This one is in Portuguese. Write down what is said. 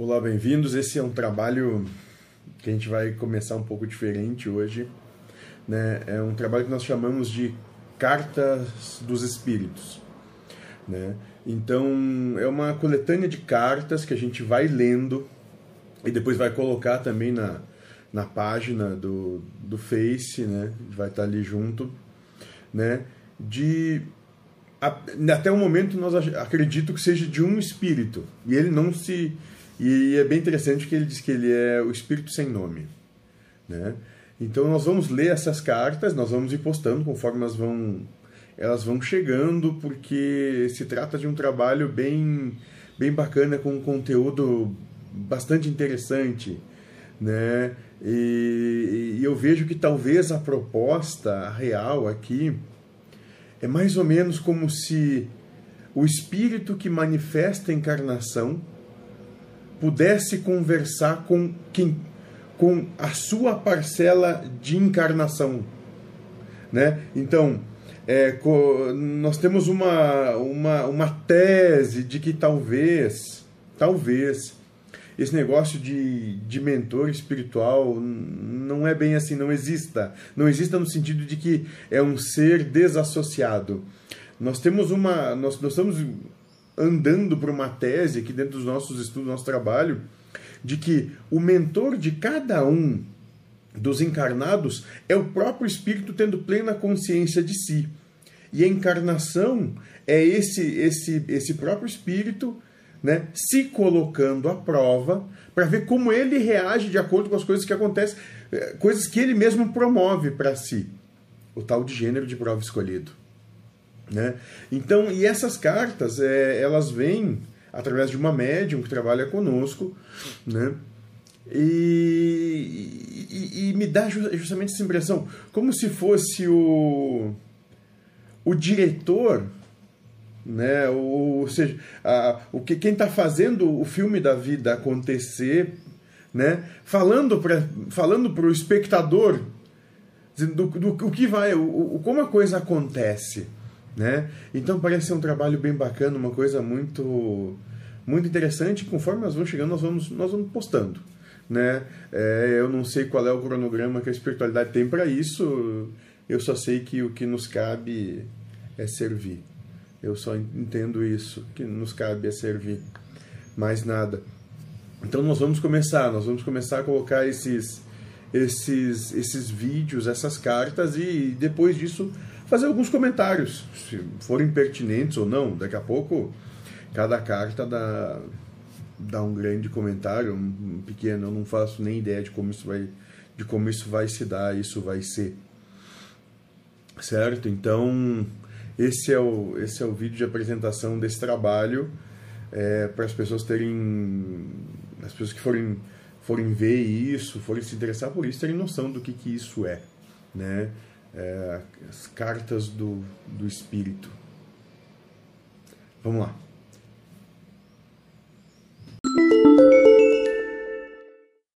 Olá, bem-vindos. Esse é um trabalho que a gente vai começar um pouco diferente hoje. Né? É um trabalho que nós chamamos de Cartas dos Espíritos. Né? Então, é uma coletânea de cartas que a gente vai lendo e depois vai colocar também na, na página do, do Face, né? vai estar ali junto, né? De até o momento nós acredito que seja de um espírito e ele não se e é bem interessante que ele diz que ele é o espírito sem nome, né? Então nós vamos ler essas cartas, nós vamos ir postando conforme elas vão elas vão chegando, porque se trata de um trabalho bem bem bacana com um conteúdo bastante interessante, né? E, e eu vejo que talvez a proposta real aqui é mais ou menos como se o espírito que manifesta a encarnação pudesse conversar com quem com a sua parcela de encarnação, né? Então, é, nós temos uma, uma, uma tese de que talvez, talvez, esse negócio de, de mentor espiritual não é bem assim, não exista. Não exista no sentido de que é um ser desassociado. Nós temos uma. Nós, nós estamos andando por uma tese aqui dentro dos nossos estudos, do nosso trabalho, de que o mentor de cada um dos encarnados é o próprio espírito tendo plena consciência de si. E a encarnação é esse esse esse próprio espírito, né, se colocando à prova para ver como ele reage de acordo com as coisas que acontecem, eh, coisas que ele mesmo promove para si. O tal de gênero de prova escolhido. Né? Então, e essas cartas, é, elas vêm através de uma médium que trabalha conosco, né? E, e, e, me dá justamente essa impressão, como se fosse o, o diretor, né? ou, ou seja, a, o que quem está fazendo o filme da vida acontecer, né? falando para falando o espectador do, do, do, que vai, o, o, como a coisa acontece. Né? Então parece ser um trabalho bem bacana, uma coisa muito muito interessante. Conforme nós vamos chegando, nós vamos, nós vamos postando. Né? É, eu não sei qual é o cronograma que a espiritualidade tem para isso, eu só sei que o que nos cabe é servir. Eu só entendo isso, que nos cabe é servir. Mais nada. Então nós vamos começar, nós vamos começar a colocar esses esses esses vídeos, essas cartas e depois disso fazer alguns comentários, se forem pertinentes ou não. Daqui a pouco, cada carta dá, dá um grande comentário, um pequeno. Eu não faço nem ideia de como isso vai, de como isso vai se dar, isso vai ser. Certo? Então, esse é o, esse é o vídeo de apresentação desse trabalho é, para as pessoas terem. As pessoas que forem, forem ver isso, forem se interessar por isso, terem noção do que, que isso é. Né? É, as cartas do, do Espírito. Vamos lá.